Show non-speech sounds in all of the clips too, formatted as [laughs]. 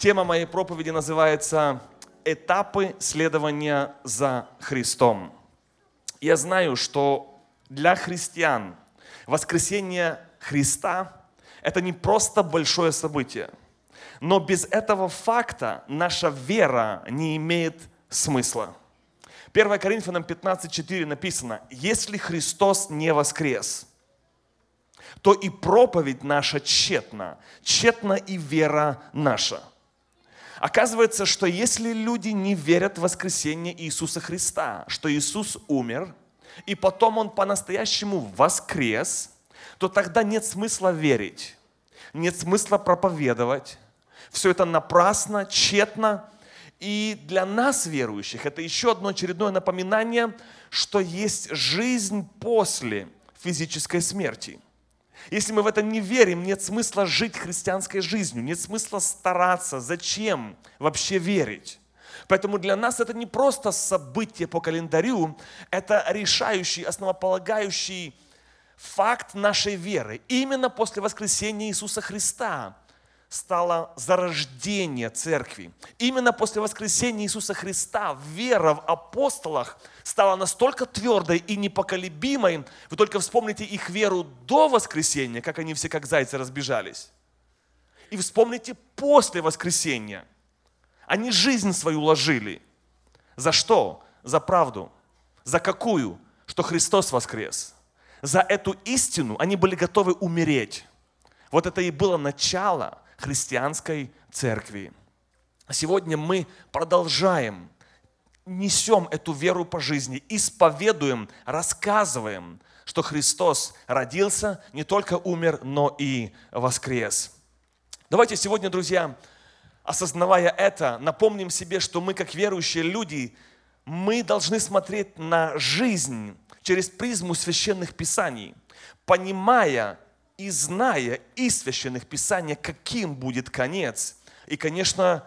Тема моей проповеди называется «Этапы следования за Христом». Я знаю, что для христиан воскресение Христа – это не просто большое событие, но без этого факта наша вера не имеет смысла. 1 Коринфянам 15.4 написано, «Если Христос не воскрес, то и проповедь наша тщетна, тщетна и вера наша». Оказывается, что если люди не верят в воскресение Иисуса Христа, что Иисус умер, и потом Он по-настоящему воскрес, то тогда нет смысла верить, нет смысла проповедовать. Все это напрасно, тщетно, и для нас, верующих, это еще одно очередное напоминание, что есть жизнь после физической смерти. Если мы в это не верим, нет смысла жить христианской жизнью, нет смысла стараться. Зачем вообще верить? Поэтому для нас это не просто событие по календарю, это решающий, основополагающий факт нашей веры. Именно после воскресения Иисуса Христа стало зарождение церкви. Именно после воскресения Иисуса Христа вера в апостолах стала настолько твердой и непоколебимой. Вы только вспомните их веру до воскресения, как они все как зайцы разбежались. И вспомните после воскресения. Они жизнь свою ложили. За что? За правду. За какую? Что Христос воскрес. За эту истину они были готовы умереть. Вот это и было начало – христианской церкви. Сегодня мы продолжаем, несем эту веру по жизни, исповедуем, рассказываем, что Христос родился, не только умер, но и воскрес. Давайте сегодня, друзья, осознавая это, напомним себе, что мы, как верующие люди, мы должны смотреть на жизнь через призму священных писаний, понимая и зная из Священных Писаний, каким будет конец. И, конечно,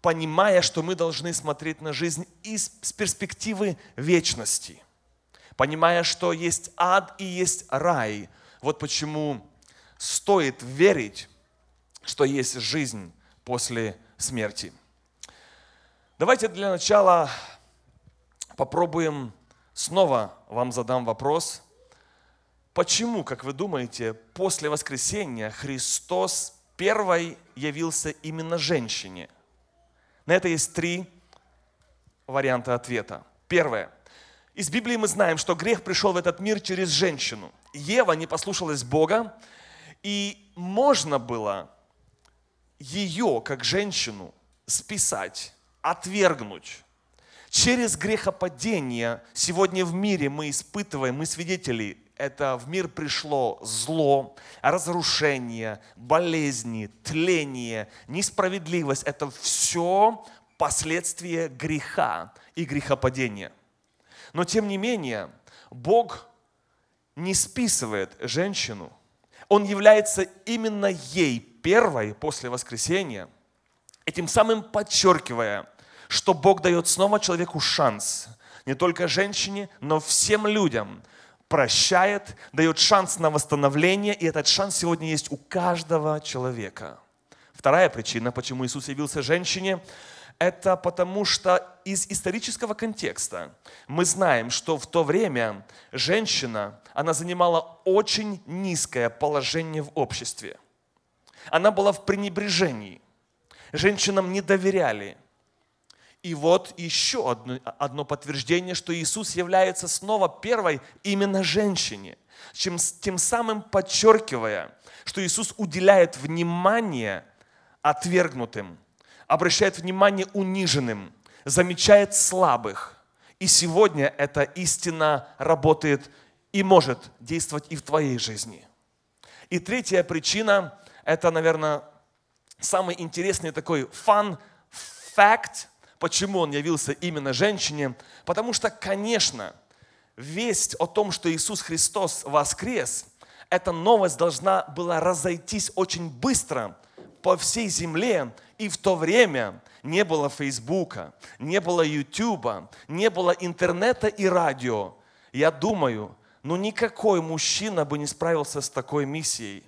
понимая, что мы должны смотреть на жизнь из, с перспективы вечности. Понимая, что есть ад и есть рай. Вот почему стоит верить, что есть жизнь после смерти. Давайте для начала попробуем снова вам задам вопрос – Почему, как вы думаете, после воскресения Христос первой явился именно женщине? На это есть три варианта ответа. Первое. Из Библии мы знаем, что грех пришел в этот мир через женщину. Ева не послушалась Бога, и можно было ее, как женщину, списать, отвергнуть. Через грехопадение сегодня в мире мы испытываем, мы свидетели это в мир пришло зло, разрушение, болезни, тление, несправедливость. Это все последствия греха и грехопадения. Но тем не менее, Бог не списывает женщину. Он является именно ей первой после воскресения, этим самым подчеркивая, что Бог дает снова человеку шанс, не только женщине, но всем людям – прощает, дает шанс на восстановление, и этот шанс сегодня есть у каждого человека. Вторая причина, почему Иисус явился женщине, это потому что из исторического контекста мы знаем, что в то время женщина, она занимала очень низкое положение в обществе. Она была в пренебрежении. Женщинам не доверяли. И вот еще одно, одно подтверждение, что Иисус является снова первой именно женщине, чем, тем самым подчеркивая, что Иисус уделяет внимание отвергнутым, обращает внимание униженным, замечает слабых. И сегодня эта истина работает и может действовать и в твоей жизни. И третья причина, это, наверное, самый интересный такой fun fact – Почему он явился именно женщине? Потому что, конечно, весть о том, что Иисус Христос воскрес, эта новость должна была разойтись очень быстро по всей земле. И в то время не было Фейсбука, не было Ютуба, не было интернета и радио. Я думаю, ну никакой мужчина бы не справился с такой миссией.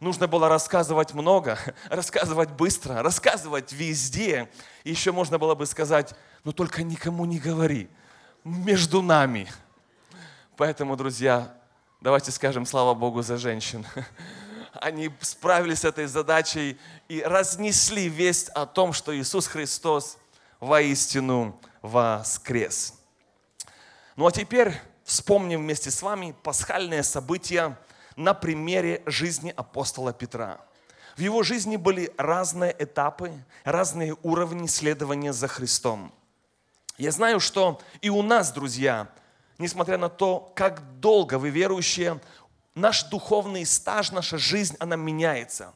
Нужно было рассказывать много, [laughs] рассказывать быстро, рассказывать везде. И еще можно было бы сказать, ну только никому не говори, между нами. Поэтому, друзья, давайте скажем слава Богу за женщин. [laughs] Они справились с этой задачей и разнесли весть о том, что Иисус Христос воистину воскрес. Ну а теперь вспомним вместе с вами пасхальные события на примере жизни апостола Петра. В его жизни были разные этапы, разные уровни следования за Христом. Я знаю, что и у нас, друзья, несмотря на то, как долго вы верующие, наш духовный стаж, наша жизнь, она меняется.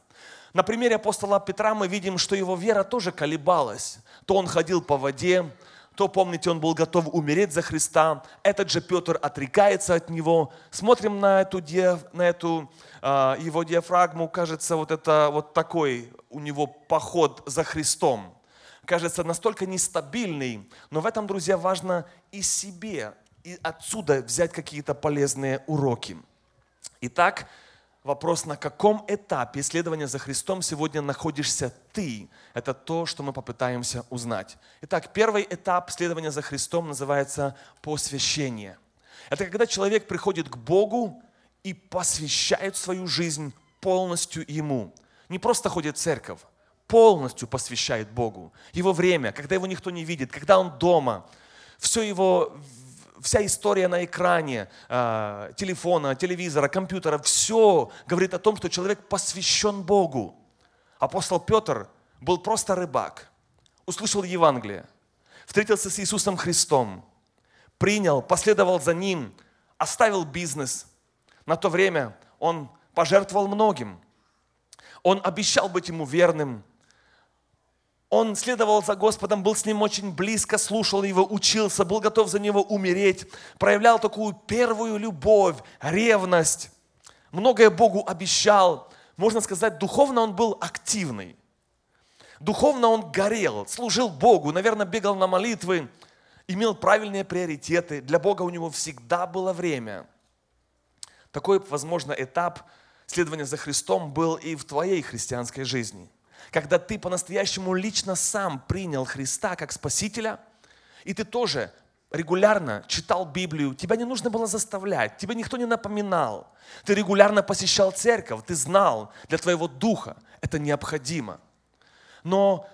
На примере апостола Петра мы видим, что его вера тоже колебалась. То он ходил по воде, то, помните, он был готов умереть за Христа. Этот же Петр отрекается от него. Смотрим на эту, на эту э, его диафрагму, кажется, вот это вот такой у него поход за Христом. Кажется, настолько нестабильный, но в этом, друзья, важно и себе, и отсюда взять какие-то полезные уроки. Итак, вопрос, на каком этапе исследования за Христом сегодня находишься ты, это то, что мы попытаемся узнать. Итак, первый этап следования за Христом называется посвящение. Это когда человек приходит к Богу и посвящает свою жизнь полностью Ему. Не просто ходит в церковь, полностью посвящает Богу. Его время, когда его никто не видит, когда он дома, все его вся история на экране э, телефона, телевизора, компьютера, все говорит о том, что человек посвящен Богу. Апостол Петр был просто рыбак, услышал Евангелие, встретился с Иисусом Христом, принял, последовал за Ним, оставил бизнес. На то время он пожертвовал многим. Он обещал быть ему верным – он следовал за Господом, был с ним очень близко, слушал его, учился, был готов за него умереть, проявлял такую первую любовь, ревность, многое Богу обещал. Можно сказать, духовно он был активный. Духовно он горел, служил Богу, наверное, бегал на молитвы, имел правильные приоритеты. Для Бога у него всегда было время. Такой, возможно, этап следования за Христом был и в твоей христианской жизни – когда ты по-настоящему лично сам принял Христа как Спасителя, и ты тоже регулярно читал Библию, тебя не нужно было заставлять, тебя никто не напоминал. Ты регулярно посещал церковь, ты знал, для твоего духа это необходимо. Но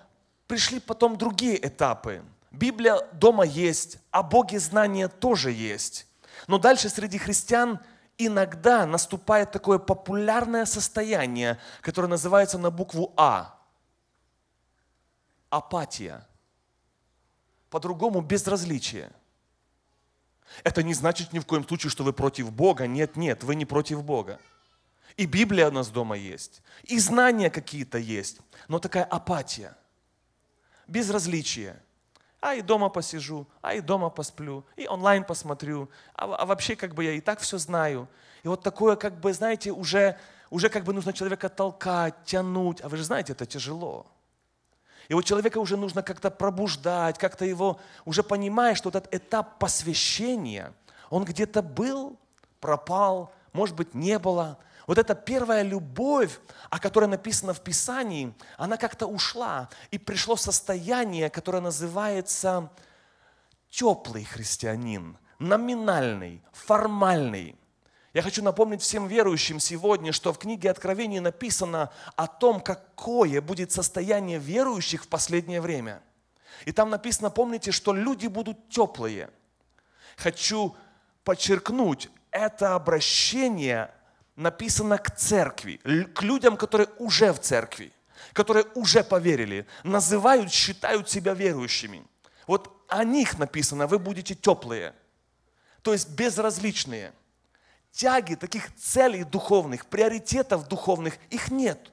пришли потом другие этапы. Библия дома есть, а Боге знания тоже есть. Но дальше среди христиан иногда наступает такое популярное состояние, которое называется на букву А апатия. По-другому безразличие. Это не значит ни в коем случае, что вы против Бога. Нет, нет, вы не против Бога. И Библия у нас дома есть, и знания какие-то есть, но такая апатия, безразличие. А и дома посижу, а и дома посплю, и онлайн посмотрю, а, а вообще как бы я и так все знаю. И вот такое как бы, знаете, уже, уже как бы нужно человека толкать, тянуть, а вы же знаете, это тяжело. И вот человека уже нужно как-то пробуждать, как-то его уже понимая, что этот этап посвящения, он где-то был, пропал, может быть, не было. Вот эта первая любовь, о которой написано в Писании, она как-то ушла и пришло состояние, которое называется теплый христианин, номинальный, формальный. Я хочу напомнить всем верующим сегодня, что в книге Откровений написано о том, какое будет состояние верующих в последнее время. И там написано, помните, что люди будут теплые. Хочу подчеркнуть, это обращение написано к церкви, к людям, которые уже в церкви, которые уже поверили, называют, считают себя верующими. Вот о них написано, вы будете теплые, то есть безразличные – тяги, таких целей духовных, приоритетов духовных, их нет.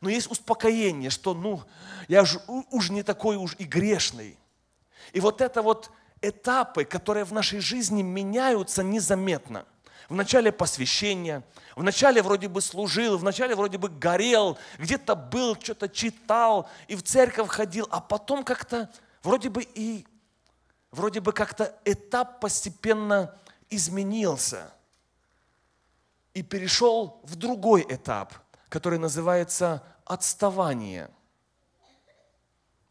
Но есть успокоение, что ну, я же уж не такой уж и грешный. И вот это вот этапы, которые в нашей жизни меняются незаметно. В начале посвящения, в начале вроде бы служил, в начале вроде бы горел, где-то был, что-то читал и в церковь ходил, а потом как-то вроде бы и вроде бы как-то этап постепенно изменился – и перешел в другой этап. который называется отставание.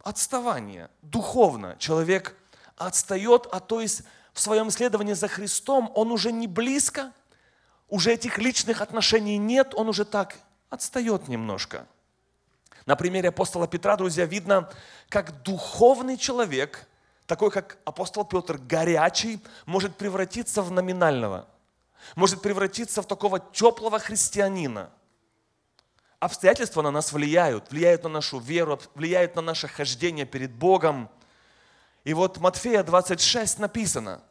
Отставание. Духовно человек отстает, а то есть в своем исследовании за Христом он уже не близко, уже этих личных отношений нет, он уже так отстает немножко. На примере апостола Петра, друзья, видно, как духовный человек, такой как апостол Петр, горячий, может превратиться в номинального, может превратиться в такого теплого христианина. Обстоятельства на нас влияют, влияют на нашу веру, влияют на наше хождение перед Богом. И вот Матфея 26 написано,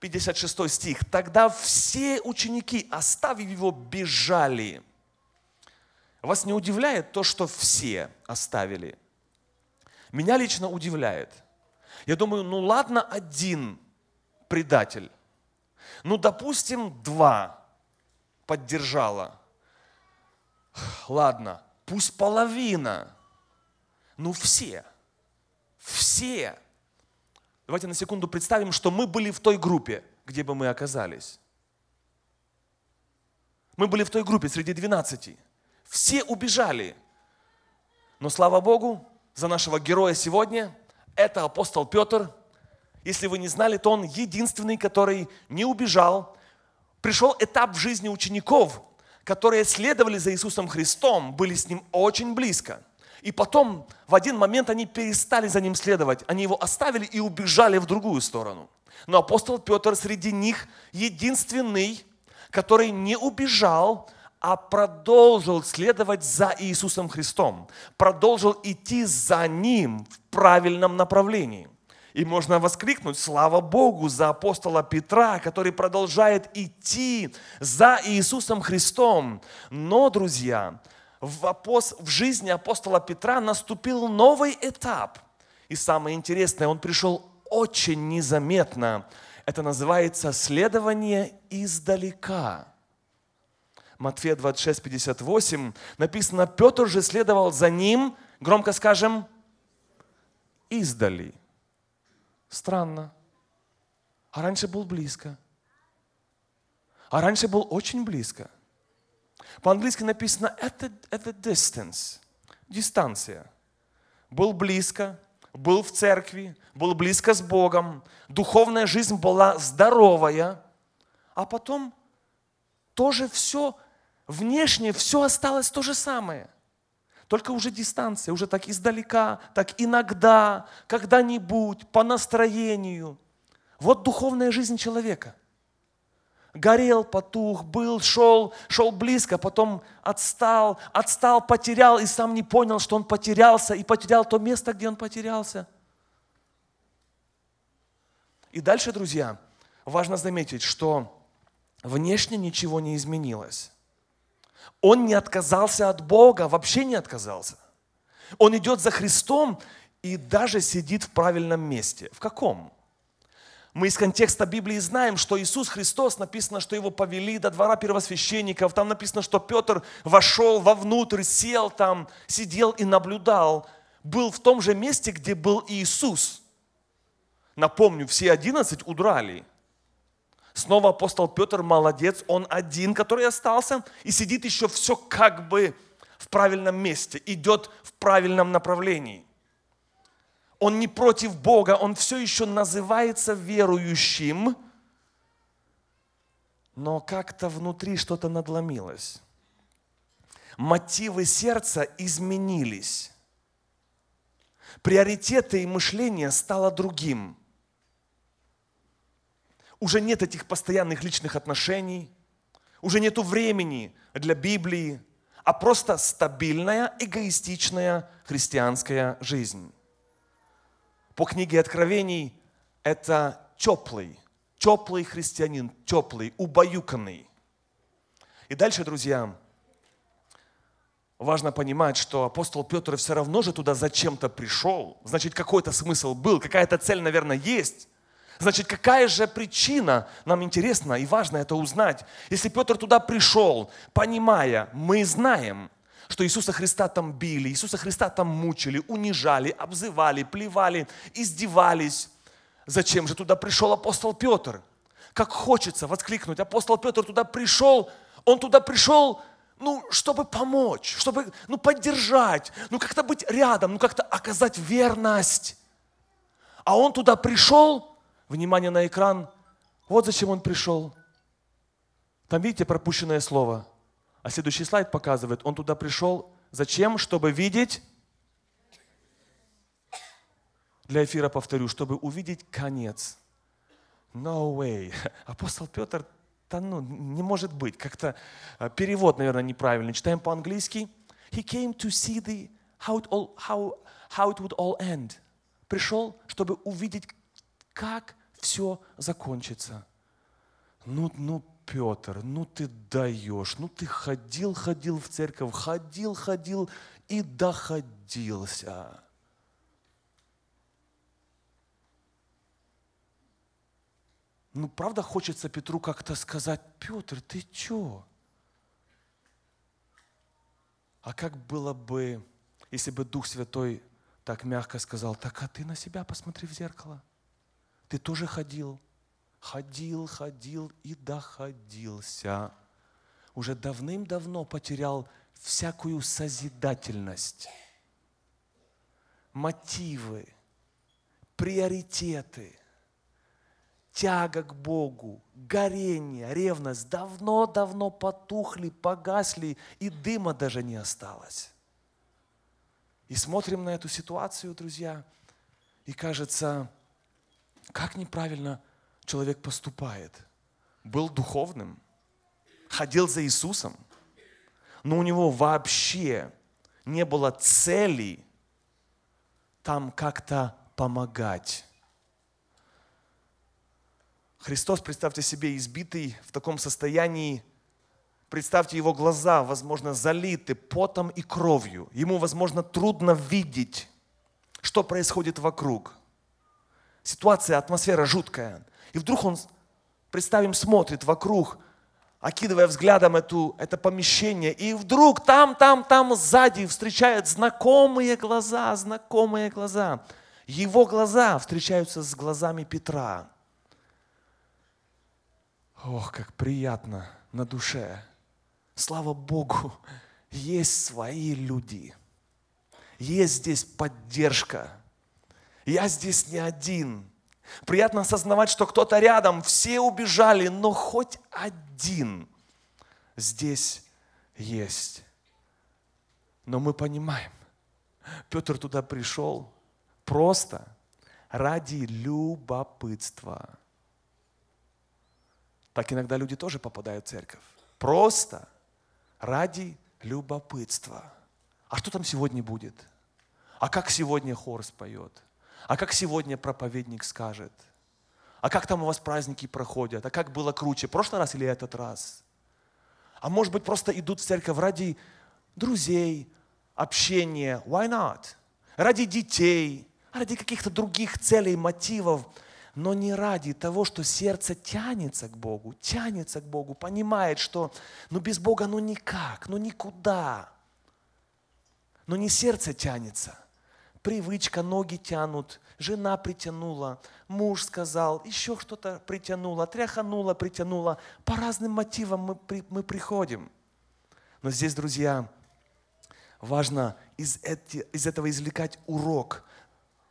56 стих. «Тогда все ученики, оставив его, бежали». Вас не удивляет то, что все оставили? Меня лично удивляет. Я думаю, ну ладно, один предатель. Ну, допустим, два поддержала. Ладно, пусть половина. Ну, все. Все. Давайте на секунду представим, что мы были в той группе, где бы мы оказались. Мы были в той группе среди 12. Все убежали. Но слава Богу, за нашего героя сегодня, это апостол Петр. Если вы не знали, то он единственный, который не убежал. Пришел этап в жизни учеников, которые следовали за Иисусом Христом, были с Ним очень близко. И потом в один момент они перестали за Ним следовать. Они Его оставили и убежали в другую сторону. Но апостол Петр среди них единственный, который не убежал, а продолжил следовать за Иисусом Христом, продолжил идти за Ним в правильном направлении. И можно воскликнуть, слава Богу, за апостола Петра, который продолжает идти за Иисусом Христом. Но, друзья, в, апост... в жизни апостола Петра наступил новый этап. И самое интересное, он пришел очень незаметно. Это называется следование издалека. Матфея 26, 58 написано, Петр же следовал за ним, громко скажем, издали. Странно. А раньше был близко. А раньше был очень близко. По-английски написано at a, at a distance. Дистанция. Был близко, был в церкви, был близко с Богом. Духовная жизнь была здоровая. А потом тоже все внешне все осталось то же самое. Только уже дистанция, уже так издалека, так иногда, когда-нибудь, по настроению. Вот духовная жизнь человека. Горел, потух, был, шел, шел близко, потом отстал, отстал, потерял и сам не понял, что он потерялся и потерял то место, где он потерялся. И дальше, друзья, важно заметить, что внешне ничего не изменилось. Он не отказался от Бога, вообще не отказался. Он идет за Христом и даже сидит в правильном месте. В каком? Мы из контекста Библии знаем, что Иисус Христос, написано, что его повели до двора первосвященников. Там написано, что Петр вошел вовнутрь, сел там, сидел и наблюдал. Был в том же месте, где был Иисус. Напомню, все одиннадцать удрали. Снова апостол Петр молодец, он один, который остался, и сидит еще все как бы в правильном месте, идет в правильном направлении. Он не против Бога, он все еще называется верующим, но как-то внутри что-то надломилось. Мотивы сердца изменились. Приоритеты и мышление стало другим – уже нет этих постоянных личных отношений, уже нет времени для Библии, а просто стабильная, эгоистичная христианская жизнь. По книге Откровений это теплый, теплый христианин, теплый, убаюканный. И дальше, друзья, важно понимать, что апостол Петр все равно же туда зачем-то пришел. Значит, какой-то смысл был, какая-то цель, наверное, есть. Значит, какая же причина, нам интересно и важно это узнать. Если Петр туда пришел, понимая, мы знаем, что Иисуса Христа там били, Иисуса Христа там мучили, унижали, обзывали, плевали, издевались. Зачем же туда пришел апостол Петр? Как хочется воскликнуть, апостол Петр туда пришел, он туда пришел ну, чтобы помочь, чтобы, ну, поддержать, ну, как-то быть рядом, ну, как-то оказать верность. А он туда пришел, внимание на экран, вот зачем он пришел. Там, видите, пропущенное слово. А следующий слайд показывает, он туда пришел, зачем? Чтобы видеть, для эфира повторю, чтобы увидеть конец. No way. [laughs] Апостол Петр да ну, не может быть. Как-то э, перевод, наверное, неправильный. Читаем по-английски. He came to see the, how, it all, how, how it would all end. Пришел, чтобы увидеть, как все закончится. Ну, ну, Петр, ну ты даешь, ну ты ходил, ходил в церковь, ходил, ходил и доходился. Ну, правда хочется Петру как-то сказать, Петр, ты чё? А как было бы, если бы Дух Святой так мягко сказал, так а ты на себя посмотри в зеркало. Ты тоже ходил, ходил, ходил и доходился. Уже давным-давно потерял всякую созидательность, мотивы, приоритеты – тяга к Богу, горение, ревность давно-давно потухли, погасли, и дыма даже не осталось. И смотрим на эту ситуацию, друзья, и кажется, как неправильно человек поступает. Был духовным, ходил за Иисусом, но у него вообще не было цели там как-то помогать Христос, представьте себе, избитый в таком состоянии, представьте его глаза, возможно, залиты потом и кровью. Ему, возможно, трудно видеть, что происходит вокруг. Ситуация, атмосфера жуткая. И вдруг он, представим, смотрит вокруг, окидывая взглядом эту, это помещение, и вдруг там, там, там сзади встречают знакомые глаза, знакомые глаза. Его глаза встречаются с глазами Петра. Ох, как приятно на душе. Слава Богу, [laughs] есть свои люди. Есть здесь поддержка. Я здесь не один. Приятно осознавать, что кто-то рядом, все убежали, но хоть один здесь есть. Но мы понимаем, Петр туда пришел просто ради любопытства. Так иногда люди тоже попадают в церковь. Просто ради любопытства. А что там сегодня будет? А как сегодня хор споет? А как сегодня проповедник скажет? А как там у вас праздники проходят? А как было круче, прошлый раз или этот раз? А может быть, просто идут в церковь ради друзей, общения. Why not? Ради детей, ради каких-то других целей, мотивов но не ради того, что сердце тянется к Богу, тянется к Богу, понимает, что ну без Бога ну никак, ну никуда. Но не сердце тянется. Привычка, ноги тянут, жена притянула, муж сказал, еще что-то притянуло, тряхануло, притянуло. По разным мотивам мы, при, мы приходим. Но здесь, друзья, важно из, эти, из этого извлекать урок.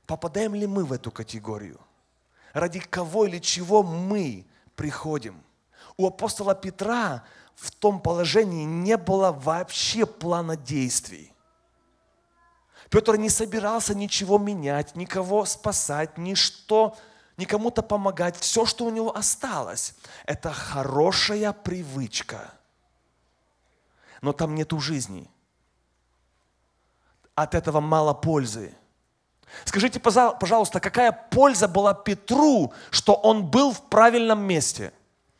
Попадаем ли мы в эту категорию? ради кого или чего мы приходим. У апостола Петра в том положении не было вообще плана действий. Петр не собирался ничего менять, никого спасать, ничто, никому-то помогать. Все, что у него осталось, это хорошая привычка. Но там нету жизни. От этого мало пользы. Скажите, пожалуйста, какая польза была Петру, что он был в правильном месте?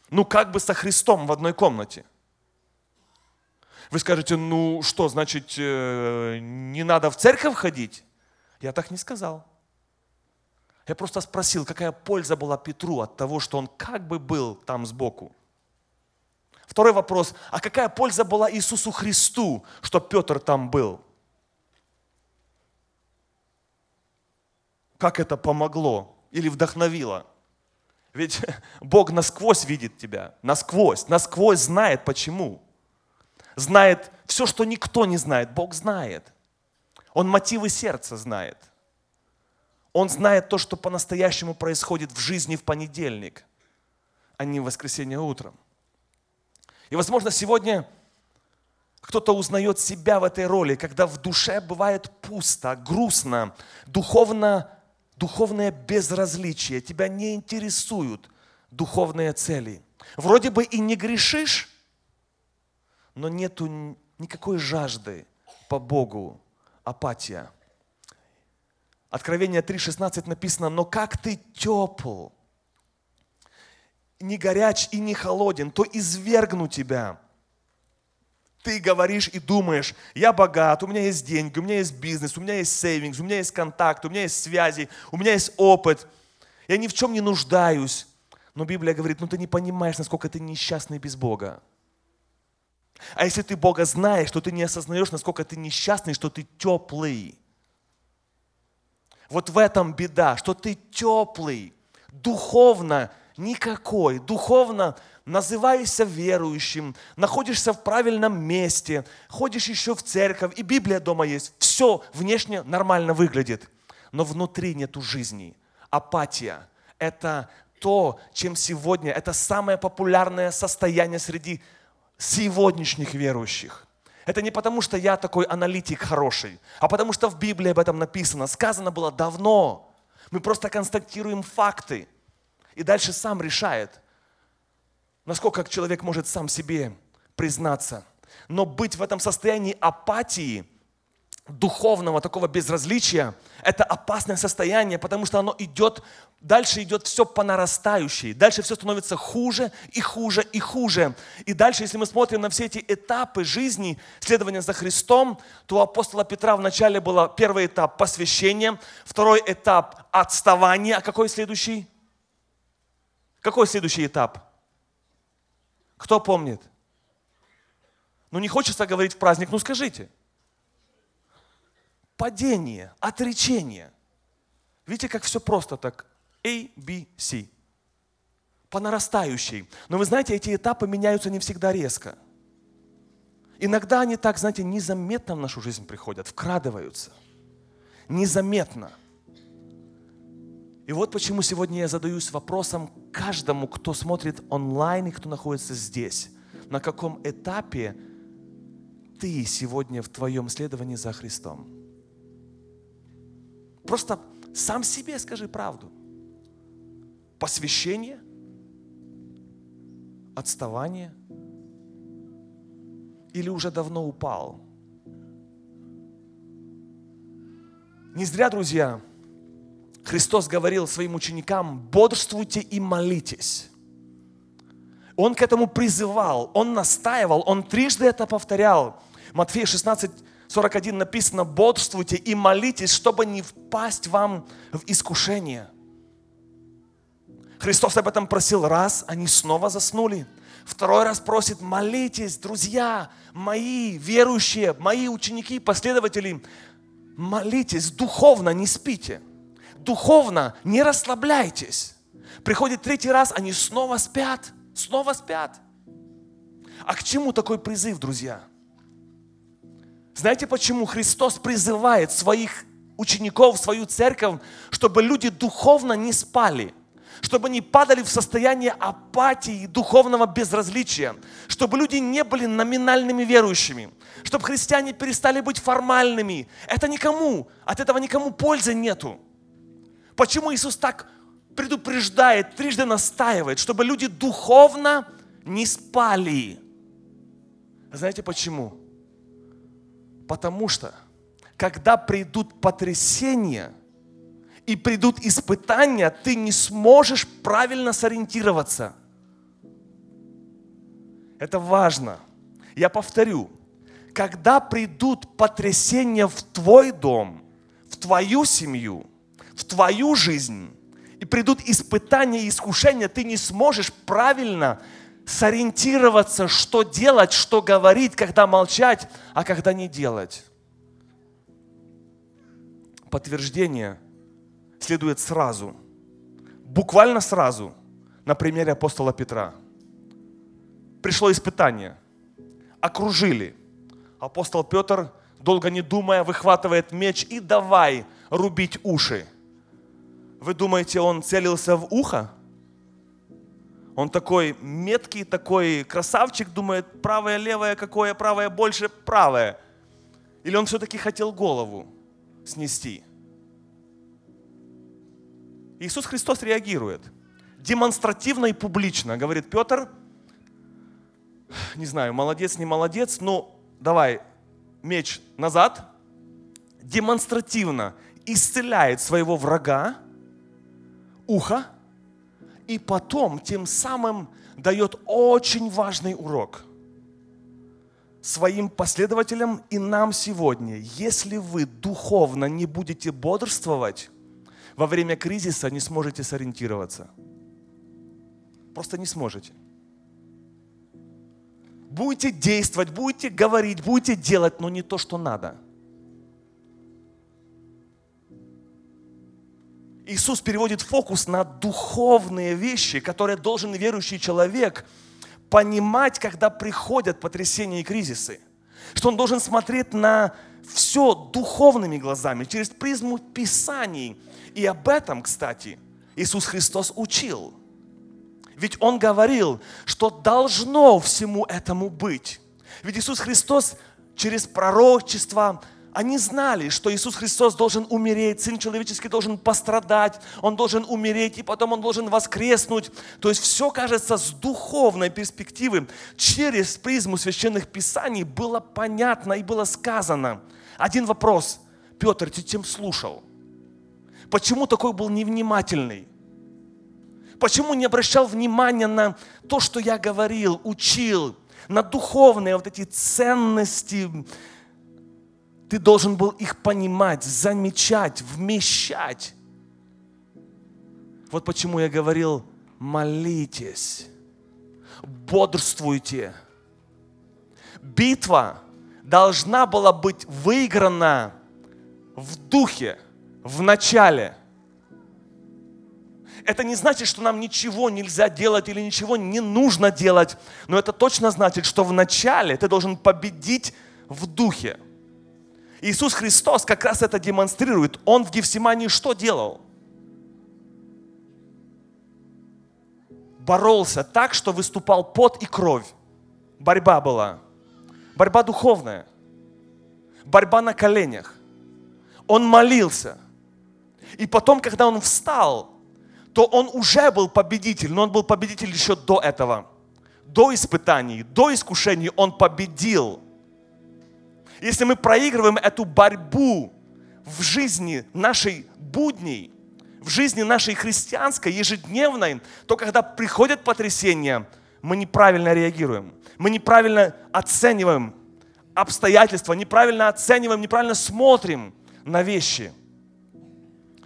Ну, как бы со Христом в одной комнате. Вы скажете, ну что, значит, э, не надо в церковь ходить? Я так не сказал. Я просто спросил, какая польза была Петру от того, что он как бы был там сбоку. Второй вопрос, а какая польза была Иисусу Христу, что Петр там был? как это помогло или вдохновило. Ведь [laughs] Бог насквозь видит тебя, насквозь, насквозь знает почему. Знает все, что никто не знает. Бог знает. Он мотивы сердца знает. Он знает то, что по-настоящему происходит в жизни в понедельник, а не в воскресенье утром. И, возможно, сегодня кто-то узнает себя в этой роли, когда в душе бывает пусто, грустно, духовно, духовное безразличие, тебя не интересуют духовные цели. Вроде бы и не грешишь, но нету никакой жажды по Богу, апатия. Откровение 3.16 написано, но как ты тепл, не горяч и не холоден, то извергну тебя. Ты говоришь и думаешь, я богат, у меня есть деньги, у меня есть бизнес, у меня есть сейвингс, у меня есть контакт, у меня есть связи, у меня есть опыт. Я ни в чем не нуждаюсь. Но Библия говорит, ну ты не понимаешь, насколько ты несчастный без Бога. А если ты Бога знаешь, то ты не осознаешь, насколько ты несчастный, что ты теплый. Вот в этом беда, что ты теплый, духовно никакой, духовно называешься верующим, находишься в правильном месте, ходишь еще в церковь, и Библия дома есть, все внешне нормально выглядит, но внутри нету жизни. Апатия – это то, чем сегодня, это самое популярное состояние среди сегодняшних верующих. Это не потому, что я такой аналитик хороший, а потому что в Библии об этом написано. Сказано было давно. Мы просто констатируем факты. И дальше сам решает, насколько человек может сам себе признаться. Но быть в этом состоянии апатии – духовного такого безразличия, это опасное состояние, потому что оно идет, дальше идет все по нарастающей, дальше все становится хуже и хуже и хуже. И дальше, если мы смотрим на все эти этапы жизни, следования за Христом, то у апостола Петра вначале был первый этап посвящения, второй этап отставания, а какой следующий? Какой следующий этап? Кто помнит? Ну не хочется говорить в праздник, ну скажите – падение, отречение. Видите, как все просто так. A, B, C. По нарастающей. Но вы знаете, эти этапы меняются не всегда резко. Иногда они так, знаете, незаметно в нашу жизнь приходят, вкрадываются. Незаметно. И вот почему сегодня я задаюсь вопросом каждому, кто смотрит онлайн и кто находится здесь. На каком этапе ты сегодня в твоем следовании за Христом? Просто сам себе скажи правду. Посвящение, отставание или уже давно упал. Не зря, друзья, Христос говорил своим ученикам, бодрствуйте и молитесь. Он к этому призывал, он настаивал, он трижды это повторял. Матфея 16, 41 написано, бодрствуйте и молитесь, чтобы не впасть вам в искушение. Христос об этом просил раз, они снова заснули. Второй раз просит, молитесь, друзья, мои верующие, мои ученики, последователи, молитесь, духовно не спите, духовно не расслабляйтесь. Приходит третий раз, они снова спят, снова спят. А к чему такой призыв, друзья? Знаете, почему Христос призывает своих учеников, свою церковь, чтобы люди духовно не спали, чтобы не падали в состояние апатии, духовного безразличия, чтобы люди не были номинальными верующими, чтобы христиане перестали быть формальными. Это никому, от этого никому пользы нету. Почему Иисус так предупреждает, трижды настаивает, чтобы люди духовно не спали? Знаете почему? Потому что, когда придут потрясения и придут испытания, ты не сможешь правильно сориентироваться. Это важно. Я повторю, когда придут потрясения в твой дом, в твою семью, в твою жизнь, и придут испытания и искушения, ты не сможешь правильно сориентироваться, что делать, что говорить, когда молчать, а когда не делать. Подтверждение следует сразу, буквально сразу, на примере апостола Петра. Пришло испытание. окружили. Апостол Петр, долго не думая, выхватывает меч и давай рубить уши. Вы думаете, он целился в ухо? Он такой меткий, такой красавчик, думает, правое, левое, какое правое больше, правое. Или он все-таки хотел голову снести? Иисус Христос реагирует. Демонстративно и публично. Говорит, Петр, не знаю, молодец, не молодец, но давай меч назад. Демонстративно исцеляет своего врага, ухо, и потом тем самым дает очень важный урок своим последователям и нам сегодня. Если вы духовно не будете бодрствовать, во время кризиса не сможете сориентироваться. Просто не сможете. Будете действовать, будете говорить, будете делать, но не то, что надо – Иисус переводит фокус на духовные вещи, которые должен верующий человек понимать, когда приходят потрясения и кризисы. Что он должен смотреть на все духовными глазами, через призму Писаний. И об этом, кстати, Иисус Христос учил. Ведь Он говорил, что должно всему этому быть. Ведь Иисус Христос через пророчество, они знали, что Иисус Христос должен умереть, Сын Человеческий должен пострадать, Он должен умереть, и потом Он должен воскреснуть. То есть все, кажется, с духовной перспективы, через призму священных писаний было понятно и было сказано. Один вопрос. Петр, ты тем слушал? Почему такой был невнимательный? Почему не обращал внимания на то, что я говорил, учил, на духовные вот эти ценности, ты должен был их понимать, замечать, вмещать. Вот почему я говорил, молитесь, бодрствуйте. Битва должна была быть выиграна в духе, в начале. Это не значит, что нам ничего нельзя делать или ничего не нужно делать, но это точно значит, что в начале ты должен победить в духе. Иисус Христос как раз это демонстрирует. Он в Гефсимании что делал? Боролся так, что выступал пот и кровь. Борьба была. Борьба духовная. Борьба на коленях. Он молился. И потом, когда он встал, то он уже был победитель, но он был победитель еще до этого. До испытаний, до искушений он победил если мы проигрываем эту борьбу в жизни нашей будней, в жизни нашей христианской, ежедневной, то когда приходят потрясения, мы неправильно реагируем. Мы неправильно оцениваем обстоятельства, неправильно оцениваем, неправильно смотрим на вещи.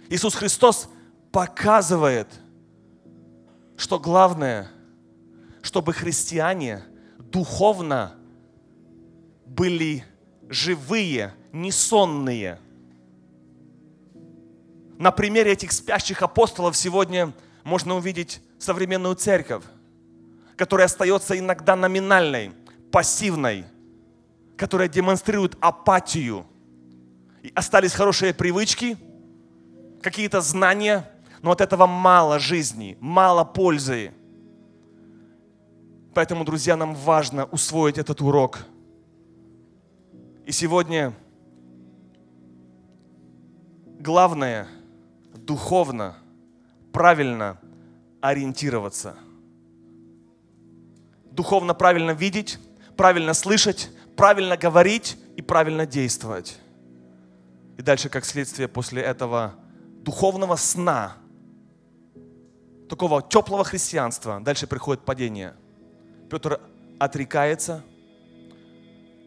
Иисус Христос показывает, что главное, чтобы христиане духовно были живые, не сонные. На примере этих спящих апостолов сегодня можно увидеть современную церковь, которая остается иногда номинальной, пассивной, которая демонстрирует апатию. И остались хорошие привычки, какие-то знания, но от этого мало жизни, мало пользы. Поэтому, друзья, нам важно усвоить этот урок – и сегодня главное духовно, правильно ориентироваться. Духовно правильно видеть, правильно слышать, правильно говорить и правильно действовать. И дальше, как следствие после этого духовного сна, такого теплого христианства, дальше приходит падение. Петр отрекается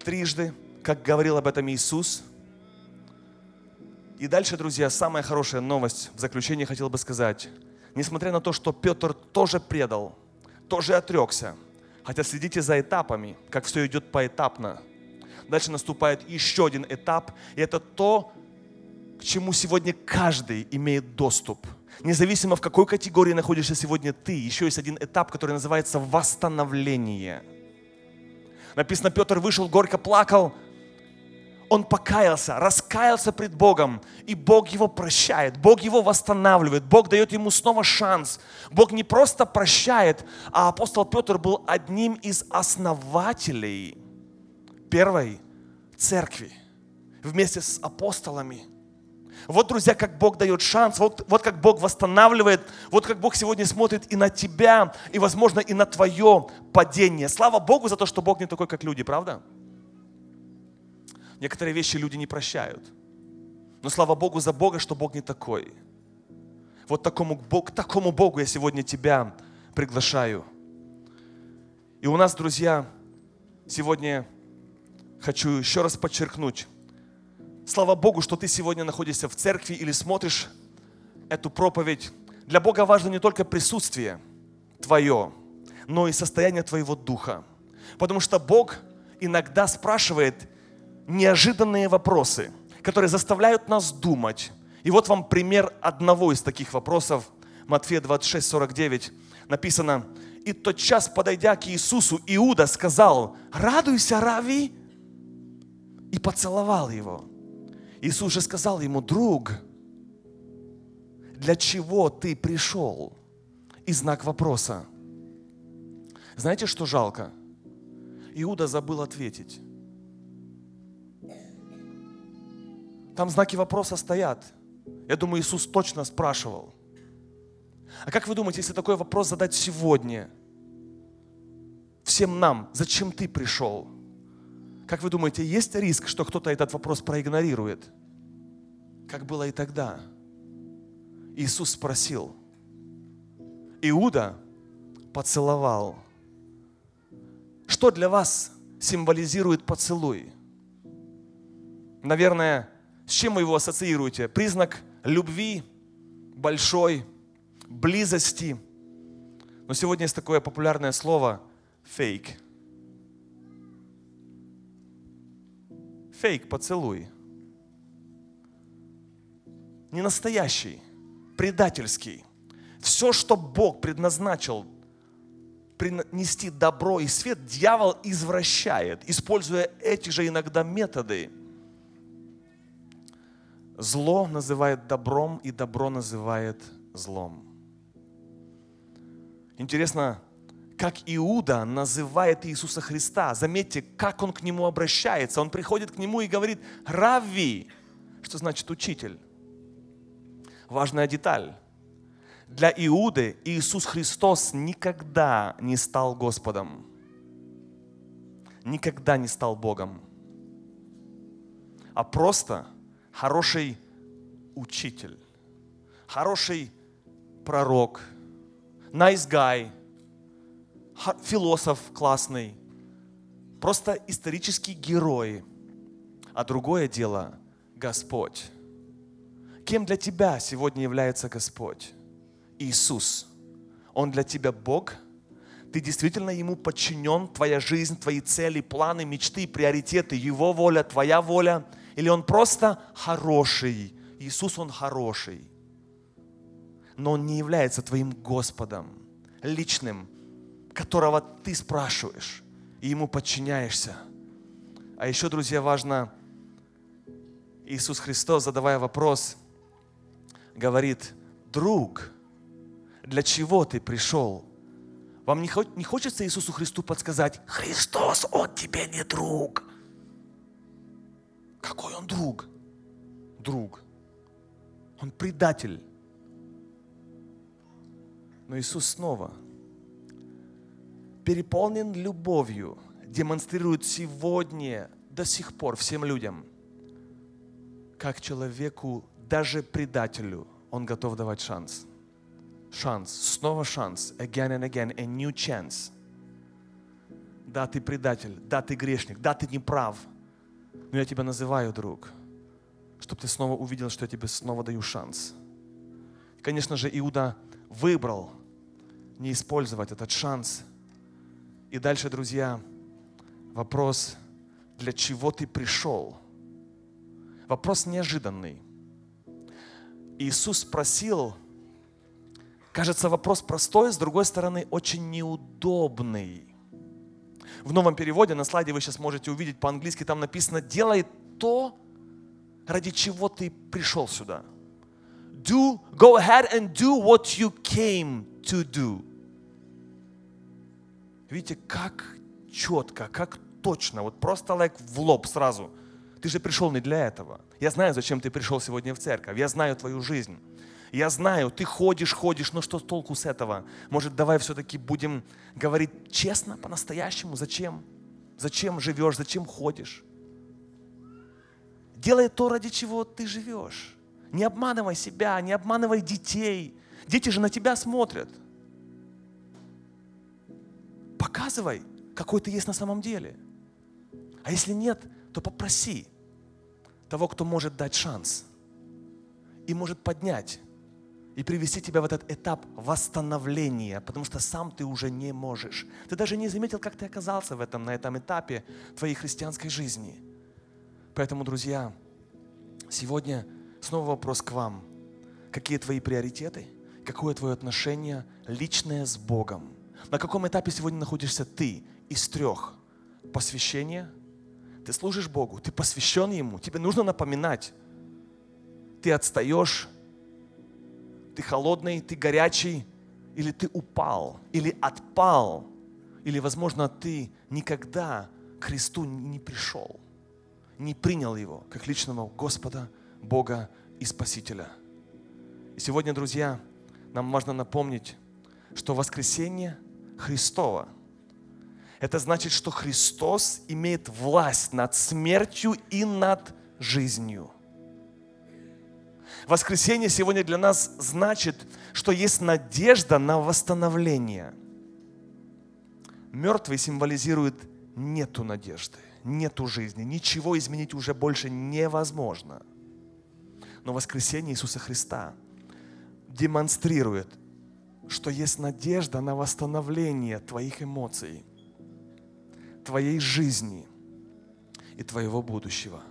трижды, как говорил об этом Иисус. И дальше, друзья, самая хорошая новость в заключение хотел бы сказать. Несмотря на то, что Петр тоже предал, тоже отрекся, хотя следите за этапами, как все идет поэтапно. Дальше наступает еще один этап, и это то, к чему сегодня каждый имеет доступ. Независимо в какой категории находишься сегодня ты, еще есть один этап, который называется восстановление – Написано, Петр вышел, горько плакал. Он покаялся, раскаялся пред Богом, и Бог его прощает, Бог его восстанавливает, Бог дает ему снова шанс. Бог не просто прощает, а апостол Петр был одним из основателей первой церкви вместе с апостолами. Вот, друзья, как Бог дает шанс, вот, вот как Бог восстанавливает, вот как Бог сегодня смотрит и на тебя, и, возможно, и на твое падение. Слава Богу за то, что Бог не такой, как люди, правда? Некоторые вещи люди не прощают. Но слава Богу за Бога, что Бог не такой. Вот такому, к такому Богу я сегодня тебя приглашаю. И у нас, друзья, сегодня хочу еще раз подчеркнуть, Слава Богу, что ты сегодня находишься в церкви или смотришь эту проповедь. Для Бога важно не только присутствие твое, но и состояние твоего духа. Потому что Бог иногда спрашивает неожиданные вопросы, которые заставляют нас думать. И вот вам пример одного из таких вопросов. Матфея 26, 49 написано, «И тот час, подойдя к Иисусу, Иуда сказал, «Радуйся, Рави!» и поцеловал его. Иисус же сказал ему, друг, для чего ты пришел? И знак вопроса. Знаете, что жалко? Иуда забыл ответить. Там знаки вопроса стоят. Я думаю, Иисус точно спрашивал. А как вы думаете, если такой вопрос задать сегодня, всем нам, зачем ты пришел? Как вы думаете, есть риск, что кто-то этот вопрос проигнорирует? Как было и тогда. Иисус спросил. Иуда поцеловал. Что для вас символизирует поцелуй? Наверное, с чем вы его ассоциируете? Признак любви, большой, близости. Но сегодня есть такое популярное слово фейк. Фейк, поцелуй. Не настоящий, предательский. Все, что Бог предназначил принести добро и свет, дьявол извращает, используя эти же иногда методы. Зло называет добром, и добро называет злом. Интересно, как Иуда называет Иисуса Христа. Заметьте, как он к нему обращается. Он приходит к нему и говорит «Рави», что значит «учитель». Важная деталь. Для Иуды Иисус Христос никогда не стал Господом. Никогда не стал Богом. А просто хороший учитель, хороший пророк, nice guy – философ классный, просто исторический герой. А другое дело – Господь. Кем для тебя сегодня является Господь? Иисус. Он для тебя Бог? Ты действительно Ему подчинен, твоя жизнь, твои цели, планы, мечты, приоритеты, Его воля, твоя воля? Или Он просто хороший? Иисус, Он хороший. Но Он не является твоим Господом, личным, которого ты спрашиваешь, и ему подчиняешься. А еще, друзья, важно, Иисус Христос, задавая вопрос, говорит, друг, для чего ты пришел? Вам не, хочется Иисусу Христу подсказать, Христос, Он тебе не друг. Какой Он друг? Друг. Он предатель. Но Иисус снова – переполнен любовью, демонстрирует сегодня до сих пор всем людям, как человеку, даже предателю, он готов давать шанс. Шанс, снова шанс, again and again, a new chance. Да, ты предатель, да, ты грешник, да, ты не прав, но я тебя называю, друг, чтобы ты снова увидел, что я тебе снова даю шанс. Конечно же, Иуда выбрал не использовать этот шанс – и дальше, друзья, вопрос, для чего ты пришел? Вопрос неожиданный. Иисус спросил, кажется, вопрос простой, с другой стороны, очень неудобный. В новом переводе на слайде вы сейчас можете увидеть по-английски, там написано «делай то, ради чего ты пришел сюда». Do, go ahead and do what you came to do. Видите, как четко, как точно, вот просто like в лоб сразу. Ты же пришел не для этого. Я знаю, зачем ты пришел сегодня в церковь. Я знаю твою жизнь. Я знаю, ты ходишь, ходишь, но что толку с этого? Может, давай все-таки будем говорить честно, по-настоящему? Зачем? Зачем живешь? Зачем ходишь? Делай то, ради чего ты живешь. Не обманывай себя, не обманывай детей. Дети же на тебя смотрят. Показывай, какой ты есть на самом деле. А если нет, то попроси того, кто может дать шанс и может поднять и привести тебя в этот этап восстановления, потому что сам ты уже не можешь. Ты даже не заметил, как ты оказался в этом, на этом этапе твоей христианской жизни. Поэтому, друзья, сегодня снова вопрос к вам. Какие твои приоритеты? Какое твое отношение личное с Богом? На каком этапе сегодня находишься ты из трех? Посвящение, ты служишь Богу, ты посвящен Ему, тебе нужно напоминать. Ты отстаешь, ты холодный, ты горячий, или ты упал, или отпал, или, возможно, ты никогда к Христу не пришел, не принял Его как личного Господа, Бога и Спасителя. И сегодня, друзья, нам важно напомнить, что воскресение Христова – это значит, что Христос имеет власть над смертью и над жизнью – Воскресенье сегодня для нас значит, что есть надежда на восстановление. Мертвый символизирует нету надежды, нету жизни, ничего изменить уже больше невозможно. Но воскресение Иисуса Христа демонстрирует, что есть надежда на восстановление твоих эмоций, твоей жизни и твоего будущего.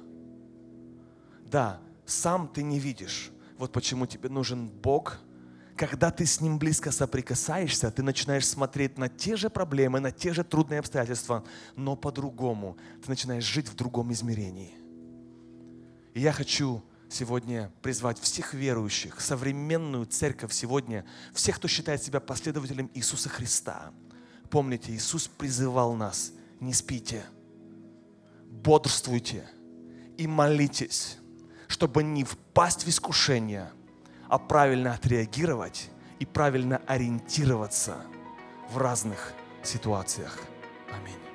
Да, сам ты не видишь. Вот почему тебе нужен Бог. Когда ты с Ним близко соприкасаешься, ты начинаешь смотреть на те же проблемы, на те же трудные обстоятельства, но по-другому. Ты начинаешь жить в другом измерении. И я хочу сегодня призвать всех верующих, современную церковь сегодня, всех, кто считает себя последователем Иисуса Христа. Помните, Иисус призывал нас, не спите, бодрствуйте и молитесь чтобы не впасть в искушение, а правильно отреагировать и правильно ориентироваться в разных ситуациях. Аминь.